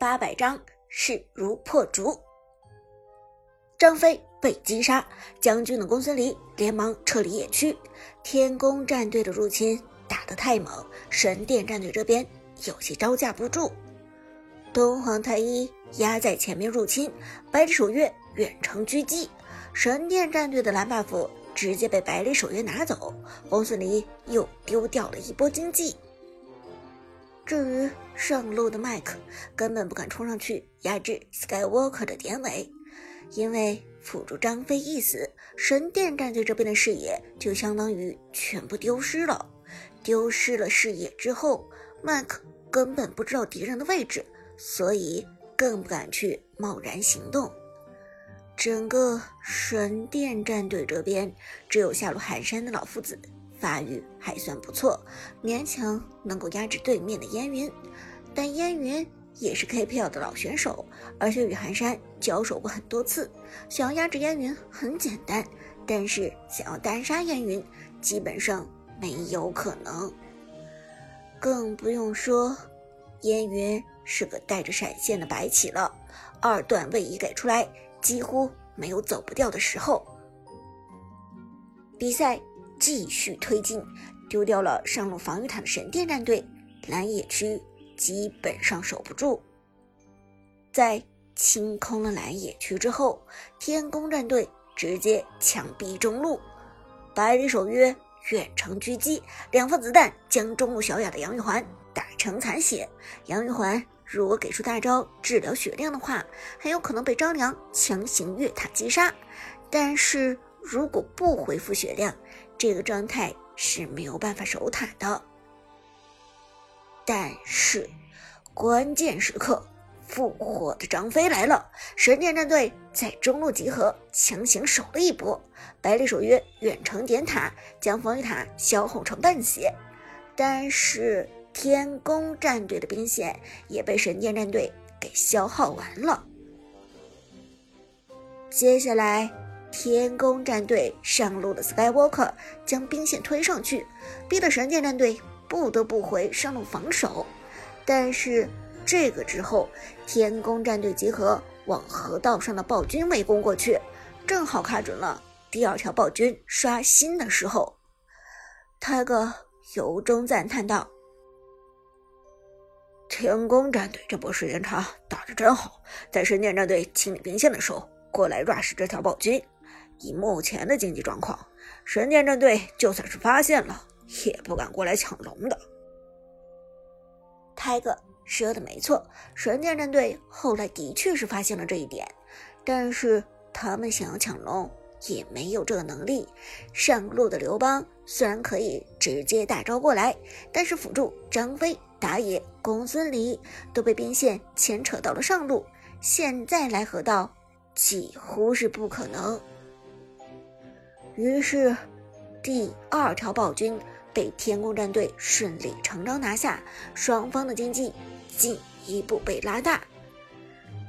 八百章势如破竹。张飞被击杀，将军的公孙离连忙撤离野区。天宫战队的入侵打得太猛，神殿战队这边有些招架不住。东皇太一压在前面入侵，百里守约远程狙击，神殿战队的蓝 buff 直接被百里守约拿走，公孙离又丢掉了一波经济。至于上路的麦克，根本不敢冲上去压制 Skywalker 的典韦，因为辅助张飞一死，神殿战队这边的视野就相当于全部丢失了。丢失了视野之后，麦克根本不知道敌人的位置，所以更不敢去贸然行动。整个神殿战队这边，只有下路寒山的老夫子。发育还算不错，勉强能够压制对面的烟云，但烟云也是 KPL 的老选手，而且与寒山交手过很多次，想要压制烟云很简单，但是想要单杀烟云，基本上没有可能。更不用说，烟云是个带着闪现的白起了，二段位移给出来，几乎没有走不掉的时候。比赛。继续推进，丢掉了上路防御塔的神殿战队，蓝野区基本上守不住。在清空了蓝野区之后，天宫战队直接强逼中路，百里守约远程狙击，两发子弹将中路小雅的杨玉环打成残血。杨玉环如果给出大招治疗血量的话，很有可能被张良强行越塔击杀，但是如果不恢复血量，这个状态是没有办法守塔的，但是关键时刻复活的张飞来了，神殿战队在中路集合，强行守了一波。百里守约远程点塔，将防御塔消耗成半血，但是天宫战队的兵线也被神殿战队给消耗完了。接下来。天宫战队上路的 Skywalker 将兵线推上去，逼得神剑战队不得不回上路防守。但是这个之后，天宫战队集合往河道上的暴君围攻过去，正好卡准了第二条暴君刷新的时候。泰哥由衷赞叹道：“天宫战队这波时间差打得真好，在神剑战队清理兵线的时候过来 rush 这条暴君。”以目前的经济状况，神剑战队就算是发现了，也不敢过来抢龙的。泰哥说的没错，神剑战队后来的确是发现了这一点，但是他们想要抢龙也没有这个能力。上路的刘邦虽然可以直接大招过来，但是辅助张飞、打野公孙离都被兵线牵扯到了上路，现在来河道几乎是不可能。于是，第二条暴君被天宫战队顺理成章拿下，双方的经济进一步被拉大。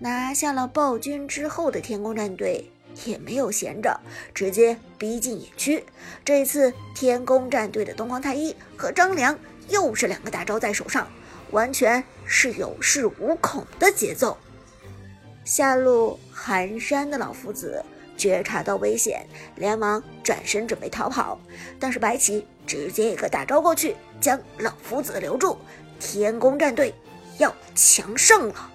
拿下了暴君之后的天宫战队也没有闲着，直接逼近野区。这次天宫战队的东皇太一和张良又是两个大招在手上，完全是有恃无恐的节奏。下路寒山的老夫子。觉察到危险，连忙转身准备逃跑，但是白起直接一个大招过去，将老夫子留住。天宫战队要强胜了。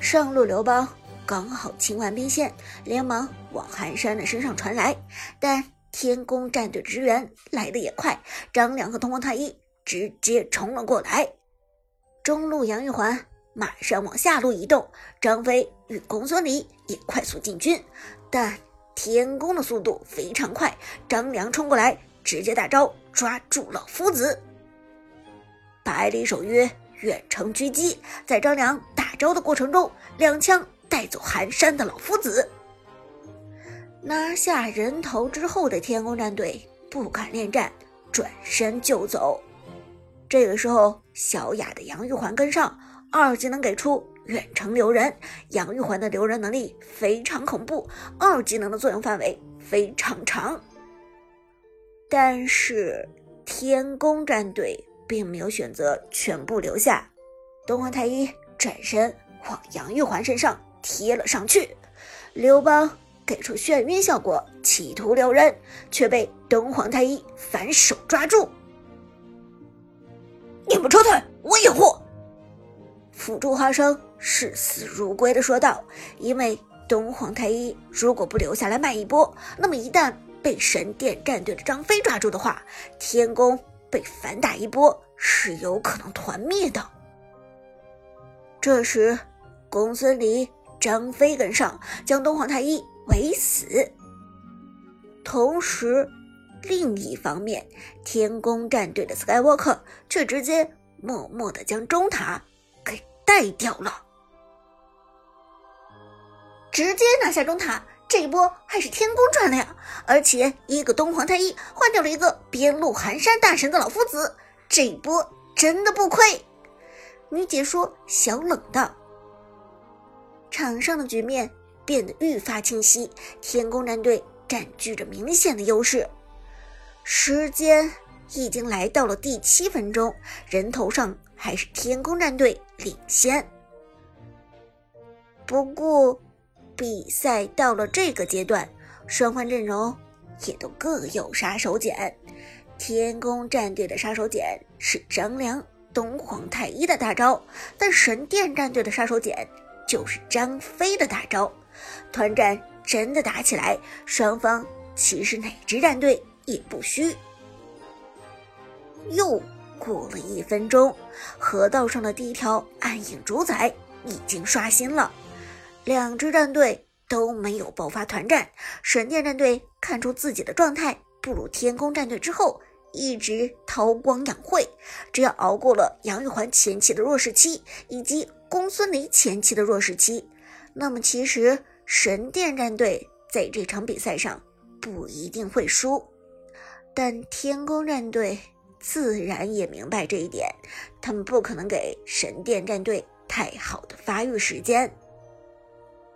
上路刘邦刚好清完兵线，连忙往寒山的身上传来，但天宫战队支援来的也快，张良和东皇太一直接冲了过来。中路杨玉环。马上往下路移动，张飞与公孙离也快速进军，但天宫的速度非常快，张良冲过来，直接大招抓住老夫子。百里守约远程狙击，在张良大招的过程中，两枪带走寒山的老夫子。拿下人头之后的天宫战队不敢恋战，转身就走。这个时候，小雅的杨玉环跟上。二技能给出远程留人，杨玉环的留人能力非常恐怖，二技能的作用范围非常长。但是天宫战队并没有选择全部留下，东皇太一转身往杨玉环身上贴了上去。刘邦给出眩晕效果，企图留人，却被东皇太一反手抓住。你们撤退，我掩护。辅助花生视死如归的说道：“因为东皇太一如果不留下来卖一波，那么一旦被神殿战队的张飞抓住的话，天宫被反打一波是有可能团灭的。”这时，公孙离、张飞跟上，将东皇太一围死。同时，另一方面，天宫战队的 Skywalker 却直接默默的将中塔带掉了，直接拿下中塔。这一波还是天宫赚了呀！而且一个东皇太一换掉了一个边路寒山大神的老夫子，这一波真的不亏。女解说小冷道：“场上的局面变得愈发清晰，天宫战队占据着明显的优势。时间已经来到了第七分钟，人头上还是天宫战队领先。不过，比赛到了这个阶段，双方阵容也都各有杀手锏。天宫战队的杀手锏是张良。”东皇太一的大招，但神殿战队的杀手锏就是张飞的大招。团战真的打起来，双方其实哪支战队也不虚。又过了一分钟，河道上的第一条暗影主宰已经刷新了，两支战队都没有爆发团战。神殿战队看出自己的状态不如天宫战队之后。一直韬光养晦，只要熬过了杨玉环前期的弱势期，以及公孙离前期的弱势期，那么其实神殿战队在这场比赛上不一定会输。但天宫战队自然也明白这一点，他们不可能给神殿战队太好的发育时间。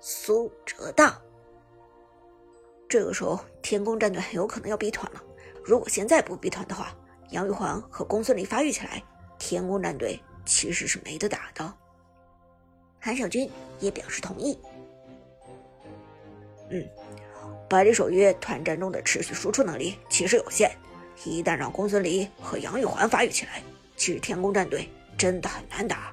苏哲道，这个时候天宫战队很有可能要逼团了。如果现在不逼团的话，杨玉环和公孙离发育起来，天宫战队其实是没得打的。韩小军也表示同意。嗯，百里守约团战中的持续输出能力其实有限，一旦让公孙离和杨玉环发育起来，其实天宫战队真的很难打。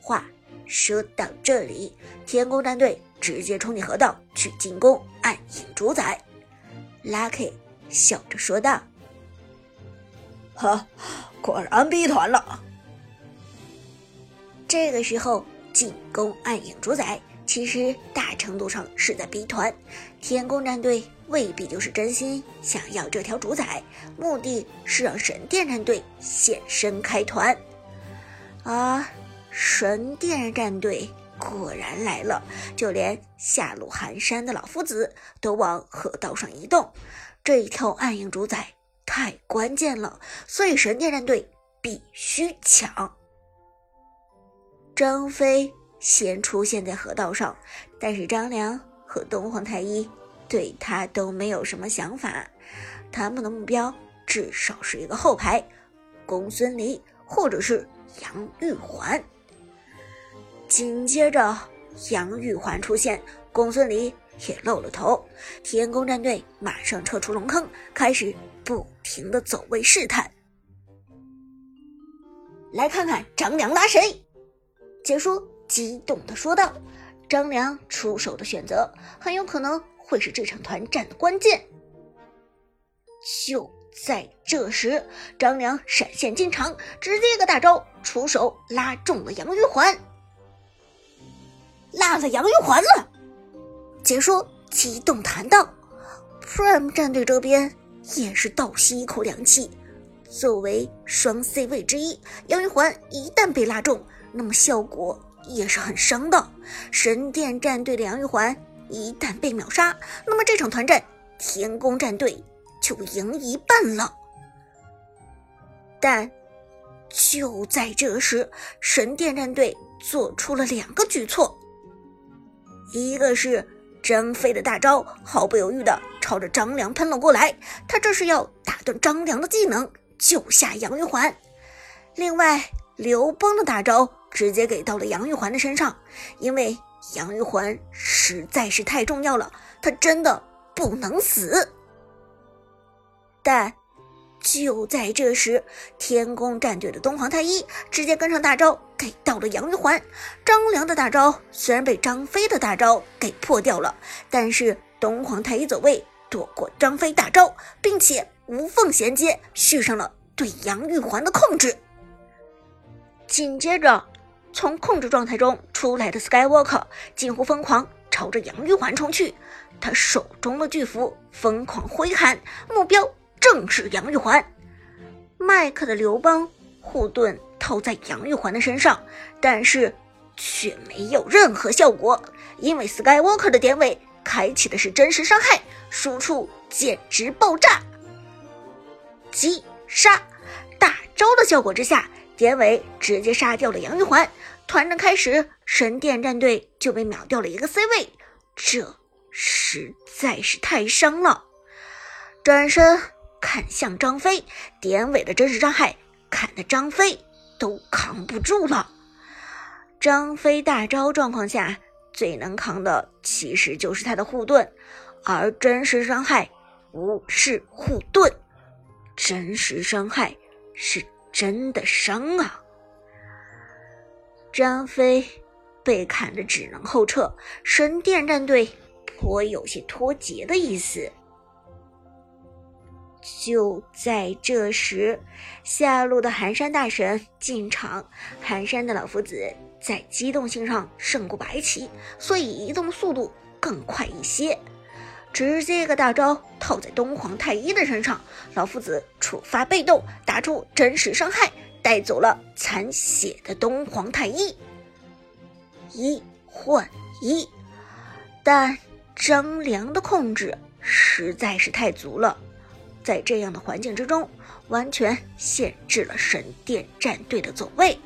话说到这里，天宫战队直接冲进河道去进攻暗影主宰，Lucky。笑着说道：“哈，果然逼团了。”这个时候进攻暗影主宰，其实大程度上是在逼团。天宫战队未必就是真心想要这条主宰，目的是让神殿战队现身开团。而神殿战队果然来了，就连下路寒山的老夫子都往河道上移动。这一条暗影主宰太关键了，所以神殿战队必须抢。张飞先出现在河道上，但是张良和东皇太一对他都没有什么想法，他们的目标至少是一个后排，公孙离或者是杨玉环。紧接着，杨玉环出现，公孙离。也露了头，天宫战队马上撤出龙坑，开始不停的走位试探。来看看张良拉谁？解说激动的说道：“张良出手的选择很有可能会是这场团战的关键。”就在这时，张良闪现进场，直接一个大招出手拉中了杨玉环，拉了杨玉环了。解说激动谈道：“Prime 战队这边也是倒吸一口凉气。作为双 C 位之一，杨玉环一旦被拉中，那么效果也是很伤的。神殿战队的杨玉环一旦被秒杀，那么这场团战天宫战队就赢一半了。但就在这时，神殿战队做出了两个举措，一个是。”张飞的大招毫不犹豫的朝着张良喷了过来，他这是要打断张良的技能，救下杨玉环。另外，刘邦的大招直接给到了杨玉环的身上，因为杨玉环实在是太重要了，她真的不能死。但就在这时，天宫战队的东皇太一直接跟上大招给到了杨玉环。张良的大招虽然被张飞的大招给破掉了，但是东皇太一走位躲过张飞大招，并且无缝衔接续上了对杨玉环的控制。紧接着，从控制状态中出来的 Skywalker 近乎疯狂，朝着杨玉环冲去。他手中的巨斧疯狂挥喊，目标正是杨玉环。麦克的刘邦护盾套在杨玉环的身上，但是却没有任何效果，因为 Skywalker 的典韦开启的是真实伤害，输出简直爆炸，击杀大招的效果之下。典韦直接杀掉了杨玉环，团战开始，神殿战队就被秒掉了一个 C 位，这实在是太伤了。转身砍向张飞，典韦的真实伤害砍的张飞都扛不住了。张飞大招状况下最能扛的其实就是他的护盾，而真实伤害不是护盾，真实伤害是。真的伤啊！张飞被砍的只能后撤，神殿战队颇有些脱节的意思。就在这时，下路的寒山大神进场，寒山的老夫子在机动性上胜过白起，所以移动速度更快一些。直接一个大招套在东皇太一的身上，老夫子触发被动，打出真实伤害，带走了残血的东皇太一，一换一。但张良的控制实在是太足了，在这样的环境之中，完全限制了神殿战队的走位。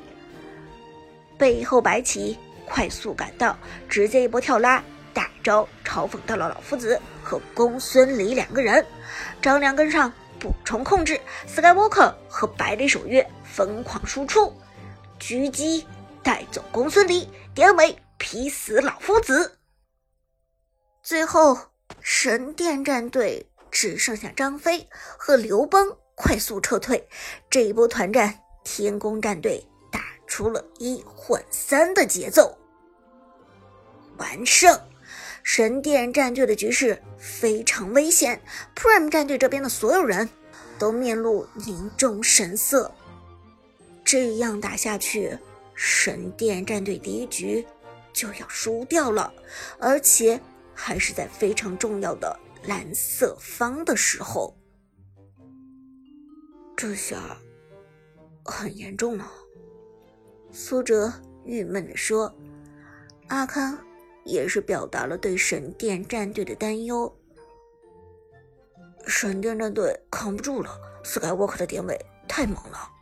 背后白起快速赶到，直接一波跳拉。大招嘲讽到了老夫子和公孙离两个人，张良跟上补充控制，Skywalker 和百里守约疯狂输出，狙击带走公孙离，典韦劈死老夫子。最后神殿战队只剩下张飞和刘邦快速撤退，这一波团战天宫战队打出了一换三的节奏，完胜。神殿战队的局势非常危险，Prime 战队这边的所有人都面露凝重神色。这样打下去，神殿战队第一局就要输掉了，而且还是在非常重要的蓝色方的时候。这下很严重了，苏哲郁闷地说：“阿康。”也是表达了对神殿战队的担忧。神殿战队扛不住了，Skywalker 的典韦太猛了。